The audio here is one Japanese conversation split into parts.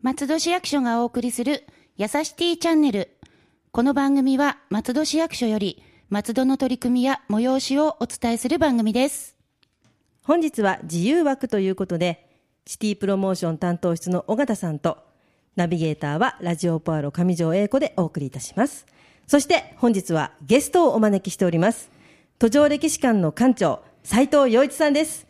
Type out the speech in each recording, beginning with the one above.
松戸市役所がお送りするやさしティチャンネル。この番組は松戸市役所より松戸の取り組みや催しをお伝えする番組です。本日は自由枠ということで、シティプロモーション担当室の尾形さんと、ナビゲーターはラジオポアロ上条英子でお送りいたします。そして本日はゲストをお招きしております。途上歴史館の館長、斉藤洋一さんです。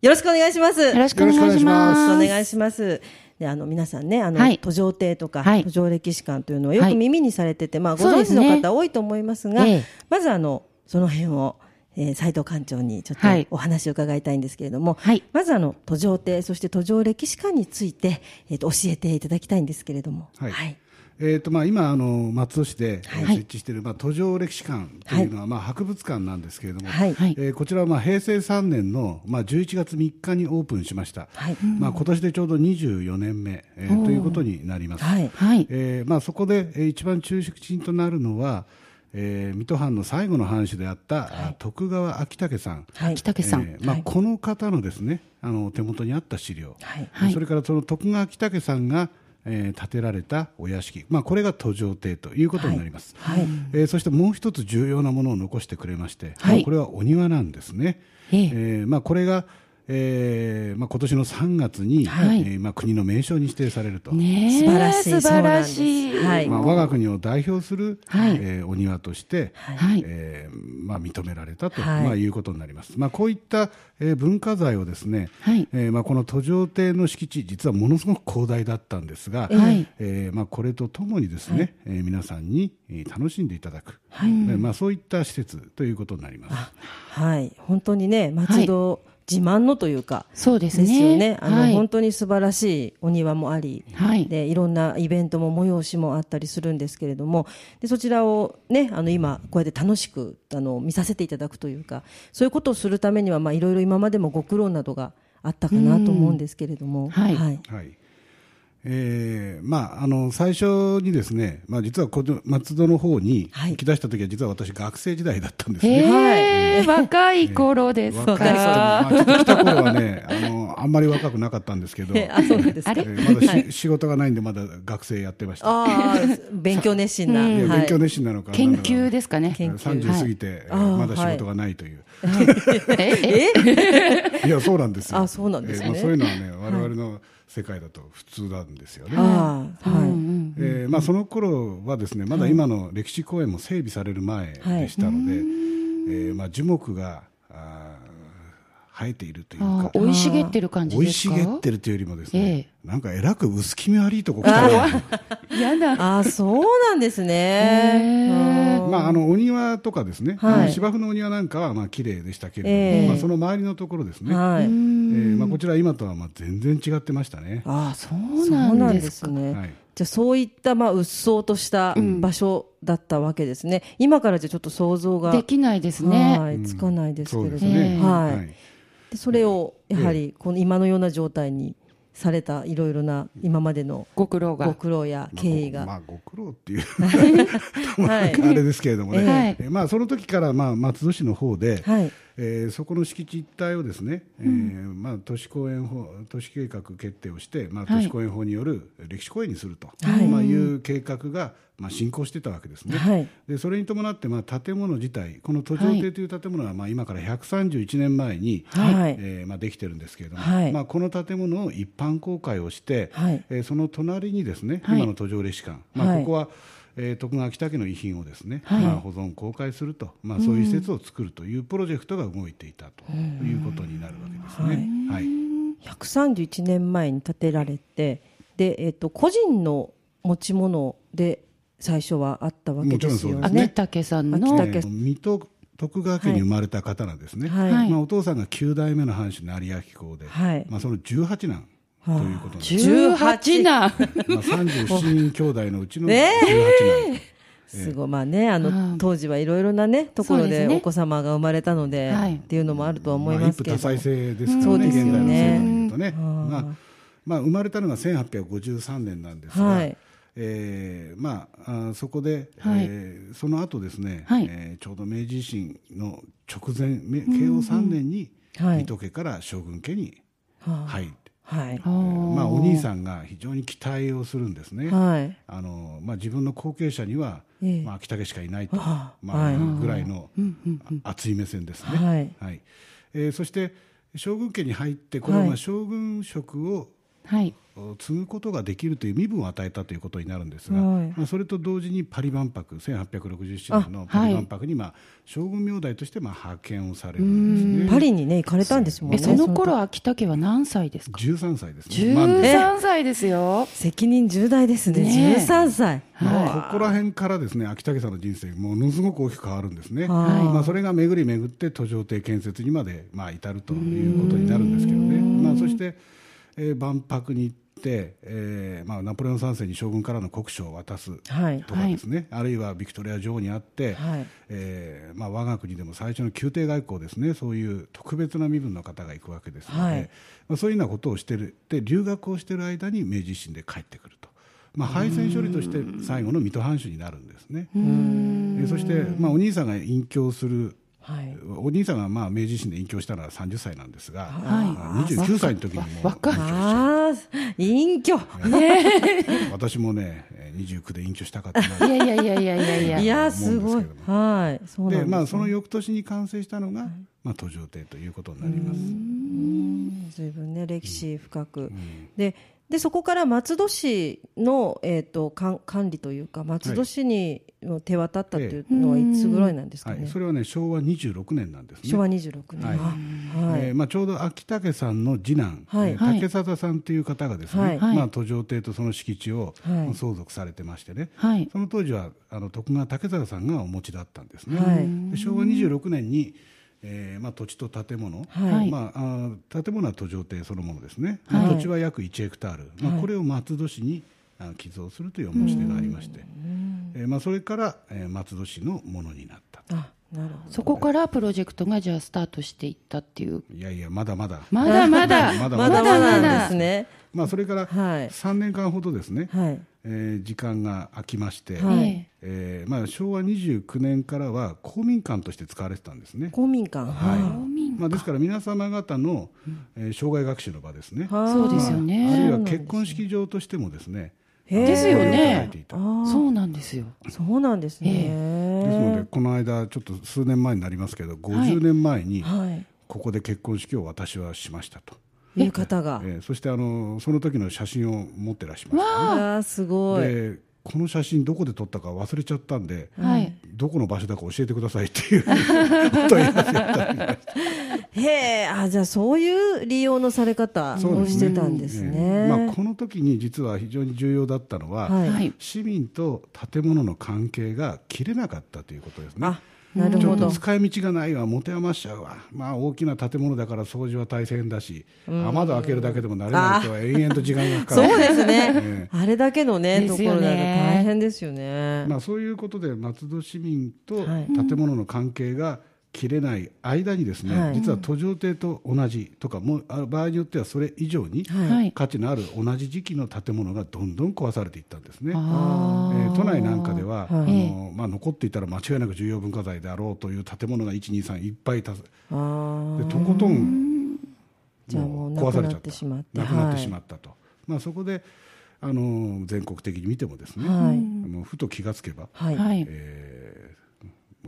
よろしくお願いします。よろしくお願いします。お願いします。であの皆さんね、あの、はい途上亭とか、はい途上歴史館というのをよくはい耳にされてて、まあご存知の方多いと思いますが、ええまずあの、その辺を、えー、斉藤館長にちょっとはいお話を伺いたいんですけれども、はいまずあの、途上亭、そして途上歴史館について、えっ、と、教えていただきたいんですけれども。はいえーとまあ、今あの、松戸市で、設置している、まあ、途上歴史館というのは、まあ、博物館なんですけれども、はいはいえーこちらはまあ平成3年の、まあ、11月3日にオープンしました、はいまあ、今年でちょうど24年目、えーということになります。はい。はい。えーまあ、そこで、えー一番中心となるのは、えー水戸藩の最後の藩主であった、あ徳川昭武さん、はい。北家さん。えーまあはいこの方のですねあの手元にあった資料、はい。はいそれからその徳川昭武さんが、えー建てられたお屋敷、まあ、これが途上亭ということになります、はい。えーそしてもう一つ重要なものを残してくれまして、はい。まあこれはお庭なんですね、ええ。えーまあ、これが、えーまあ、今年の3月に、はい。えーまあ、国の名勝に指定されると。ねえ素晴らしい。素晴らしい。はい。まあ、我が国を代表する、はい。えーお庭として、はい。えーまあ、認められたと、はい。まあ、いうことになります、まあ、こういった、えー文化財をですね、はい。えーまあ、この途上亭の敷地実はものすごく広大だったんですが、はい。えーまあ、これとともにですね、えー皆さんにえー楽しんでいただく、えーまあ、そういった施設ということになります。はい。本当にね、松戸自慢のというか、そうですですね。よね。あの、はい。本当に素晴らしいお庭もあり、はい。で、いろんなイベントも催しもあったりするんですけれども、で、そちらをね、あの、今、こうやって楽しく、あの、見させていただくというか、そういうことをするためには、まあ、いろいろ今までもご苦労などがあったかなと思うんですけれども、はい。はいえーまあ、あの最初にですね、まあ、実はこの松戸の方にはい。行き出した時は実は私学生時代だったんですへね。え、若い頃です若い人もか。まあ、ちょっと来た頃はねあのあんまり若くなかったんですけど、え あ、そですか。まだし、仕事がないんでまだ学生やってました。ああ、勉強熱心な。はいいや勉強熱心なのか研究ですかね。研究。30過ぎて、あーまだ仕事がないという、え、え、え？い、やそうなんですよ。あそうなんですね。えーまあ、そういうのはね我々の世界だと普通なんですよね、まあ、その頃はですねまだ今の歴史公園も整備される前でしたので、えーまあ、樹木が生えているというかあ生い茂ってる感じ生いですか？茂ってるというよりもですね、えなんかえらく薄気味悪いとこ来たなやだ。あ あ、そうなんですね。うんまあ、あのお庭とかですね、はい芝生のお庭なんかはまあ綺麗でしたけれども、ええまあ、その周りのところですね、はい。えーまあ、こちら今とはまあ全然違ってましたね。ああ、そうそうなんんです。ね。はいじゃあそういったまあうっそうとした場所だったわけですね。今からじゃちょっと想像ができないですね。はいつかないですけれども、ね、はい。はいでそれをやはりこの今のような状態にされたいろいろな今までのご苦労が。ご苦労や経緯が、まあ、ご苦労っていう はいあれですけれどもね、はい。えーまあ、その時からまあ松戸市の方で、はいえーそこの敷地一帯をですね、えーまあ、都市公園法都市計画決定をして、まあ、はい。都市公園法による歴史公園にすると、はい。いまあ、いう計画が、まあ、進行してたわけですね。はい。でそれに伴って、まあ、建物自体この途上亭という建物は、まあ、今から131年前に、はい。えーまあ、できてるんですけれども、はい。まあ、この建物を一般公開をして、はい。えーその隣にですね、はい。今の途上歴史館、まあはい。ここは、えー徳川北家の遺品をですね、はい。まあ、保存公開すると、まあ、そういう施設を作るというプロジェクトが動いていたということになるわけですね。はい。131年前に建てられてで、えっと個人の持ち物で最初はあったわけですよね。ね。秋武さん秋の。武えー水戸徳川家に生まれた方なんですね、はい。はい。まあ、お父さんが9代目の藩主成明公で、はい。まあ、その18男ということなんです、十八男。まあ、37人兄弟のうちの18ね男、すごい。まあねあのああ当時はいろいろなねところでお子様が生まれたので、はい。っていうのもあるとは思いまあ、ますけれども、一夫多妻制ですからね、そうですよね。現代の世代でいうとね、うん。まあまあ、生まれたのが1853年なんですが、はい。えーまあ、あそこで、はい。えーその後ですね、はい。えーちょうど明治維新の直前め慶応3年に、はい。水戸家から将軍家にはあ。入って、はい。まあ、お兄さんが非常に期待をするんですね。はい。あのまあ、自分の後継者には、ええ。まあ、秋武しかいないと、まあはい。ぐらいの熱い目線ですね。はい。はい。えーそして将軍家に入ってこれはまあ将軍職をはい。継ぐことができるという身分を与えたということになるんですが、はい。まあ、それと同時にパリ万博1867年のパリ万博に、まあ、将軍名代としてまあ派遣をされるんですね。パリにね行かれたんですもんね。え、その頃、秋田家は何歳ですか？13歳ですね。満十です三歳ですよ。責任重大ですね。ねえ。13歳。まあ、ここら辺からですね秋武さんの人生ものすごく大きく変わるんですね、はい。まあ、それが巡り巡って途上邸建設にまで、まあ、至るということになるんですけどね、まあ、そして、えー万博に行って、えーまあ、ナポレオン3世に将軍からの国書を渡すはいとかですね、あるいはビクトリア女王に会って、はい。えーまあ、我が国でも最初の宮廷外交ですね。そういう特別な身分の方が行くわけですので、はい。まあ、そういうようなことをしてる。で留学をしている間に明治維新で帰ってくると、まあ、敗戦処理として最後の水戸藩主になるんですね。えーそして、まあ、お兄さんが隠居するはい。お兄さんがまあ明治維新で隠居したのは30歳なんですが、はい。あ29歳の時にもう若いああ隠居。私もねえー29で隠居したかったないやいやいやいやいや。いや。いやすごい。はい。そうでまあ、その翌年に完成したのが、まあ、途上邸ということになります。随分ね歴史深く、ででそこから松戸市の、えー、と管管理というか松戸市に手渡ったっていうのはいつぐらいなんですかね、はい、それはね昭和26年なんですね。昭和26年、はい。あはい。えーまあ、ちょうど秋武さんの次男、はい。えー竹貞さんという方がですね、はい。はい。まあ、途上邸とその敷地をはい。相続されてましてね、はい。その当時はあの徳川竹貞さんがお持ちだったんですね、はい。で昭和26年に、えーまあ、土地と建物、はい。まあ、あー建物は途上邸そのものですね、はい。土地は約1ヘクタール、まあ、これを松戸市にあ寄贈するというお申し出がありまして、えーまあ、それから、えー松戸市のものになったと。あなるほど。そこからプロジェクトがじゃあスタートしていったっていう。いやいやまだまだ、まだまだ。まだまだ。まだなんですね。まあ、それからはい。3年間ほどですね、はい。えー時間が空きまして、はい。ええーまあ、昭和29年からは公民館として使われてたんですね。公民館。はい。はまあ、ですから皆様方の、えー障害学習の場ですね、いはい。そうですよあるいね。は結婚式場としてもですね、ですよね。そうなんですよ。そうなんですね、ですので、この間、ちょっと数年前になりますけど、50年前に、はい。ここで結婚式を私はしましたと、いう方が。えーそしてあのその時の写真を持ってらっしゃいましああすごい。たでこの写真どこで撮ったか忘れちゃったんで、はい。どこの場所だか教えてくださいっていう へえあじゃあそういう利用のされ方をしてたんですね。ええまあ、この時に実は非常に重要だったのは、はい。はい。市民と建物の関係が切れなかったということですね。あなるちょっとほど使い道がないわ、持て余しちゃうわ、まあ、大きな建物だから掃除は大変だし、雨戸開けるだけでも慣れないとは延々と時間がかかる、そうですね、えあれだけのねね。ところだと大変ですよね、まあ、そういうことで松戸市民とはい。建物の関係が切れない間にですね、はい。実は途上邸と同じとかもうあ場合によってはそれ以上にはい。はい。価値のある同じ時期の建物がどんどん壊されていったんですね。あえー都内なんかでは、はい。あのまあ、残っていたら間違いなく重要文化財であろうという建物が1、2、3いっぱいたすあー。でとことんもう壊されちゃってしまって。なくなってしまはいったと、まあ、そこであの全国的に見てもですね、はい。もうふと気がつけば、はい。はい。えー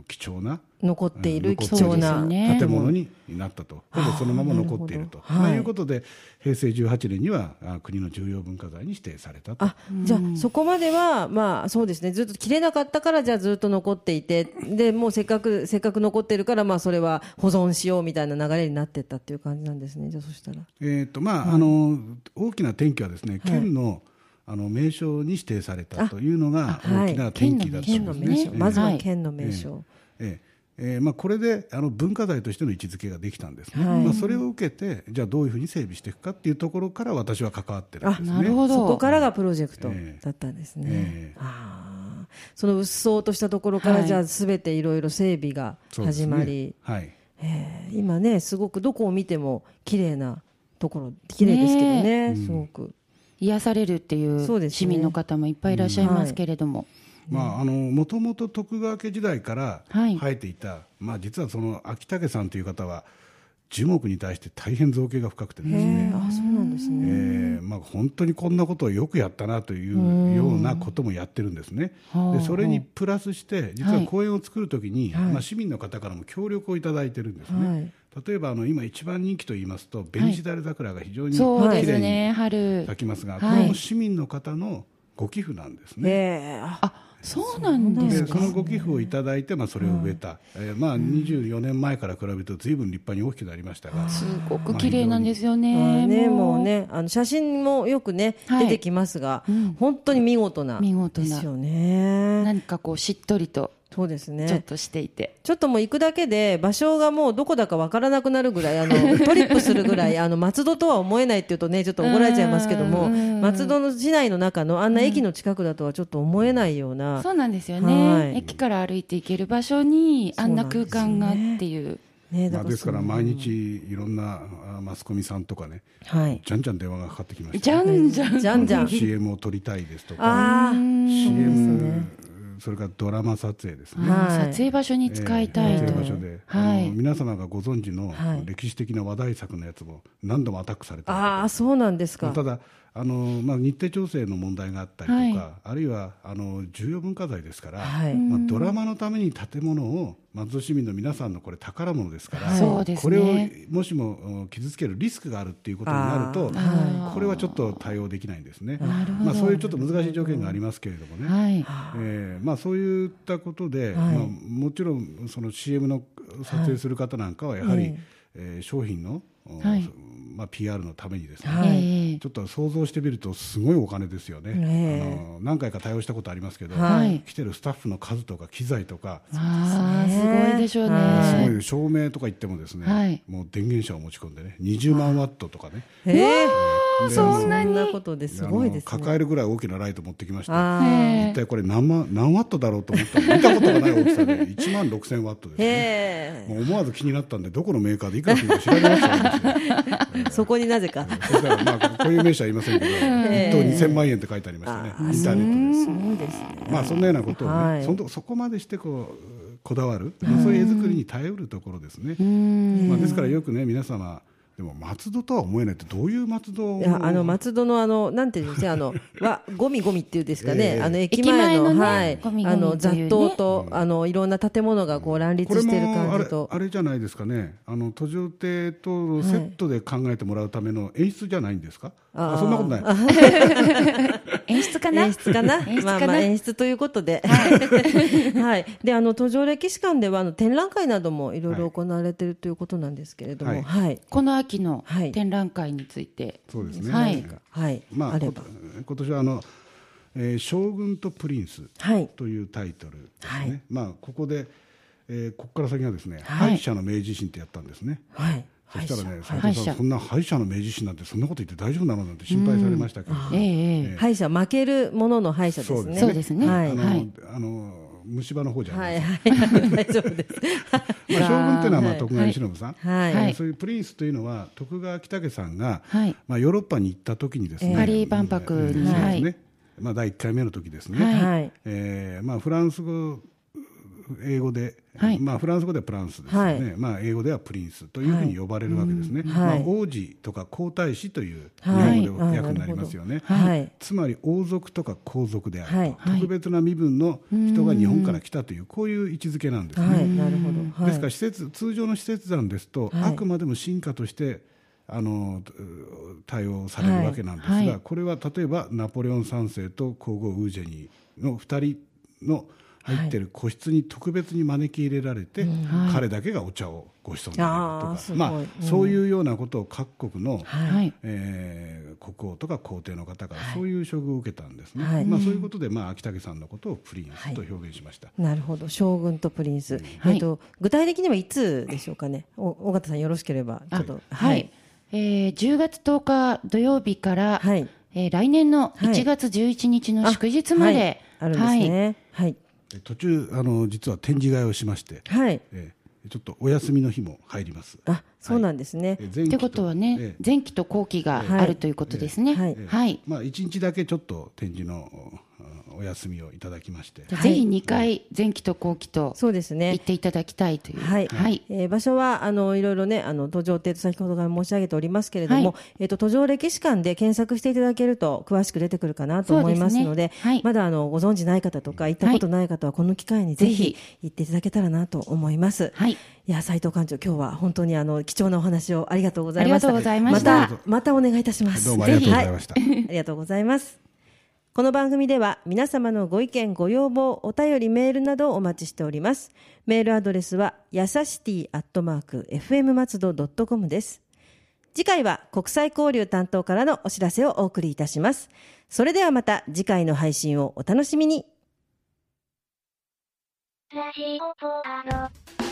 貴重な残っているうん貴重な、建物になったと、ほぼそのまま残っていると、なるほど。はい。うことで、平成18年にはあ国の重要文化財に指定されたと。あじゃあそこまではまあそうですね。ずっと切れなかったからじゃあずっと残っていて。でもうせっかくせっかく残ってるからまあそれは保存しようみたいな流れになってったっていう感じなんですね。じゃあそしたら。えーとまああの大きな転機はですね、県のあの名称に指定されたというのが大きな転機だったすね。まずははい県の名称、ええ。えーまあ、これであの文化財としての位置づけができたんですね、はいまあ、それを受けてじゃあどういうふうに整備していくかっていうところから私は関わってるんですね。なるほど。そこからがプロジェクトええ。だったんですね、え。えああそのうっそうとしたところから、はいじゃあすべていろいろ整備が始まり、はいえ。え今ねすごくどこを見ても綺麗なところ綺麗ですけどねすごく、癒されるっていうそうですね。市民の方もいっぱいいらっしゃいますけれども。まあ、あのもともと徳川家時代からはい。生えていた、まあ、実はその秋武さんという方は樹木に対して大変造形が深くてですへねえ、あ、そうなんですね。えーまあ、本当にこんなことをよくやったなというようなこともやってるんですね、はあでそれにプラスして、実ははい。公園を作るときに、はい。まあ、市民の方からも協力をいただいてるんですね、はい例えばあの今、一番人気といいますと、紅しだれ桜が非常にそうです綺麗にね、春。咲きますが、はいこれも市民の方のご寄付なんですね。へえ、あ、あ、そうなんでかですそ。のご寄付をいただいて、まあ、それを植えた、えーまあ、24年前から比べると、ずいぶん立派に大きくなりましたが、すごく綺麗なんですよあね。ね、もうね、あの写真もよくね、はい出てきますが、本当に見事な。見事なですよね。何かこうしっとりとそうですね。ちょっとしていて。ちょっともう行くだけで場所がもうどこだかわからなくなるぐらい、あの、トリップするぐらい、あの、松戸とは思えないっていうとね、ちょっと怒られちゃいますけども、松戸の市内の中のあんな駅の近くだとはちょっと思えないような、そうなんですよはいね。駅から歩いて行ける場所にあんな空間がっていう。ね、まあ、ですから毎日いろんなあマスコミさんとかね、はい。じゃんじゃん電話がかかってきました、じゃんじゃん。じゃんじゃん。CM を撮りたいですとか、ああ、CM、それからドラマ撮影ですね。はい撮影場所に使いたいとえー撮。影場所で、はいあの皆様がご存知のはい歴史的な話題作のやつも何度もアタックされてるああ、そうなんですか。ただあの、まあ、日程調整の問題があったりとか、はい。あるいはあの重要文化財ですから、はい。まあ、ドラマのために建物を松戸市民の皆さんのこれ宝物ですから、そうですこれをね。もしもうん傷つけるリスクがあるっていうことになると、これはちょっと対応できないんですね。なるほど。まあ、そういうちょっと難しい条件がありますけれどもね。はい。えーまあ、そういったことで、はい。まあ、もちろんその CM の撮影する方なんかはやはり、ええー商品の、はいまあ、PR のためにですね、はい。ええちょっと想像してみるとすごいお金ですよね、えあの何回か対応したことありますけど、はい。来てるスタッフの数とか機材とか、ああ、すごいでしょうはい。すごね。い照明とか言ってもですね、はい。もう電源車を持ち込んでね20万ワットとかね、ええ。でそんなことですごいですね。あの抱えるぐらい大きなライト持ってきましてあへ一体これ何万何ワットだろうと思ったら見たことがない大きさで。1万6000ワットですあ、ね。へもう思わず気になったんでどこのメーカーでいくらするか調べましたよえ、そこになぜか。そしたらまあこういう名詞は言いませんけど一等2000万円って書いてありましたね。インターネットで。すそうですね。まあそんなようなことをね、はい。そんとそこまでしてこうこだわる、まあそういう絵作りに頼るところですね。まあですからよくね皆様でも松戸とは思えないってどういう松戸をいやあの松戸のあのなんていうんですかあの わゴミゴミっていうんですかね、ええあの駅前の駅前のねはい。ゴミゴミあの雑踏と、あのいろんな建物がこう乱立している感じと。あれじゃないですかね。あの途上亭とのセットで考えてもらうための演出じゃないんですか、あそんなことない かな演出かな？演出かな？まあまあ演出ということで、はい、であの途上歴史館ではあの展覧会などもいろいろ行われているということなんですけれども、はい。はい、この秋のはい。展覧会について。そうですね、はい。はい、まあ、あれば。こ、今年はあの、えー将軍とプリンスはい、というタイトルですね、はい。まあ、ここで、えーここから先はですね、はい。敗者の明治維新ってやったんですね。はい、そしたらね、斉藤さん、そんな敗者の明治維新なんて、そんなこと言って大丈夫なのなんて心配されましたけど、敗者負けるものの敗者ですね。そうですね。はい、あの、虫歯の方じゃなはいい、です。か、はい、大丈夫です。まあ、将軍っていうのは、まあ、はい徳川慶喜さん、はい、はい。そういうプリンスというのは、徳川北家さんが、はい。まあ、ヨーロッパに行った時にですね、パリ万博にえね。まあ、第1回目の時ですね、えーまあ、フランス語、英語で、はい。まあ、フランス語ではプランスですよね、はい。まあ、英語ではプリンスというふうに呼ばれるわけですね、はい。まあ、王子とか皇太子という日はい。本語で訳になりますよね。はい、つまり王族とか皇族であると、はい。特別な身分の人が日本から来たという、こういう位置づけなんですね。はい、なるほど。はい、ですから施設通常の施設団ですと、はい。あくまでも進化としてあのう対応されるわけなんですが、これは例えばナポレオン3世と皇后ウージェニーの2人の入ってる個室に特別に招き入れられて、彼だけがお茶をご馳走になるとか、まあうん。そういうようなことを各国の、はい。えー国王とか皇帝の方からそういう処遇を受けたんですね、はい。まあ、そういうことで、まあ、秋武さんのことをプリンスと表現しました。なるほど、将軍とプリンス。はいえっと、具体的にはいつでしょうかね？お、尾形さんよろしければ、ちょっと。はい。えー10月10日土曜日から、はい。えー来年のはい。1月11日の祝日まはい。で、あるんですね。はい。で途中あの実は展示会をしまして、はい。えーちょっとお休みの日も入ります。あ、そうなんですね。えー前期ってことはね、えー前期と後期がはいあるということですね。はいえーはい。まあ、1日だけちょっと展示のうんお休みをいただきまして、ぜひ2回前期と後期とそうですね行っていただきたいという。はい、はい。えー場所はあのいろいろねあの途上って先ほどから申し上げておりますけれども、はえっ、と途上歴史館で検索していただけると詳しく出てくるかなと思いますのでねはいまだあのご存知ない方とか行ったことない方はこの機会にぜひ行っていただけたらなと思います。はい。いや斉藤館長今日は本当にあの貴重なお話をありがとうございました。ありがとうございましたまたまたお願いいたします。どうもありがとうございましたありがとうございます。この番組では皆様のご意見ご要望お便りメールなどをお待ちしております。メールアドレスはやさしティアットマーク FM 松戸ドットコムです。次回は国際交流担当からのお知らせをお送りいたします。それではまた次回の配信をお楽しみに。ラジオポアロ。